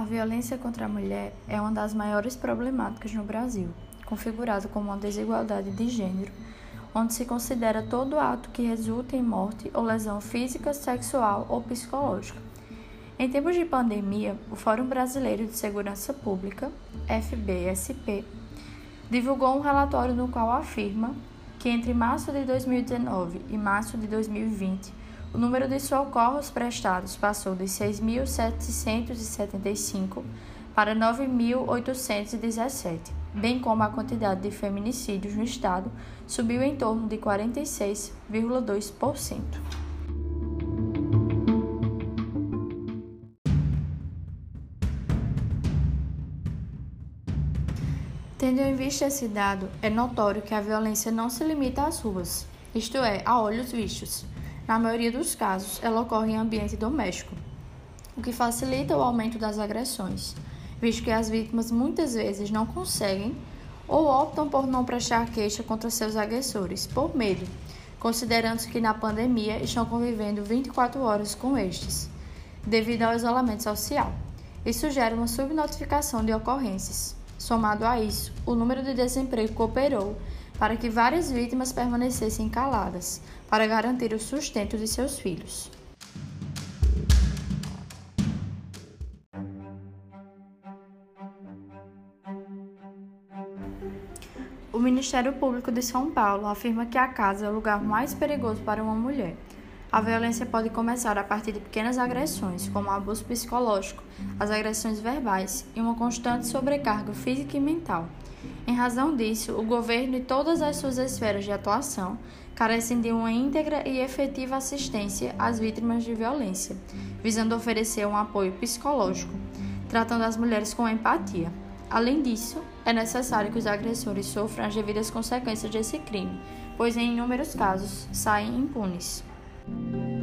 violência contra a mulher é uma das maiores problemáticas no Brasil, configurado como uma desigualdade de gênero, onde se considera todo ato que resulte em morte ou lesão física, sexual ou psicológica. Em tempos de pandemia, o Fórum Brasileiro de Segurança Pública, FBSP, divulgou um relatório no qual afirma que entre março de 2019 e março de 2020, o número de socorros prestados passou de 6.775 para 9.817, bem como a quantidade de feminicídios no estado subiu em torno de 46,2%. Tendo em vista esse dado, é notório que a violência não se limita às ruas, isto é, a olhos vistos na maioria dos casos, ela ocorre em ambiente doméstico, o que facilita o aumento das agressões, visto que as vítimas muitas vezes não conseguem ou optam por não prestar queixa contra seus agressores, por medo, considerando que na pandemia estão convivendo 24 horas com estes, devido ao isolamento social. Isso gera uma subnotificação de ocorrências. Somado a isso, o número de desemprego cooperou para que várias vítimas permanecessem caladas, para garantir o sustento de seus filhos. O Ministério Público de São Paulo afirma que a casa é o lugar mais perigoso para uma mulher. A violência pode começar a partir de pequenas agressões, como o abuso psicológico, as agressões verbais e uma constante sobrecarga física e mental. Em razão disso, o governo e todas as suas esferas de atuação carecem de uma íntegra e efetiva assistência às vítimas de violência, visando oferecer um apoio psicológico, tratando as mulheres com empatia. Além disso, é necessário que os agressores sofram as devidas consequências desse crime, pois em inúmeros casos saem impunes. Thank you.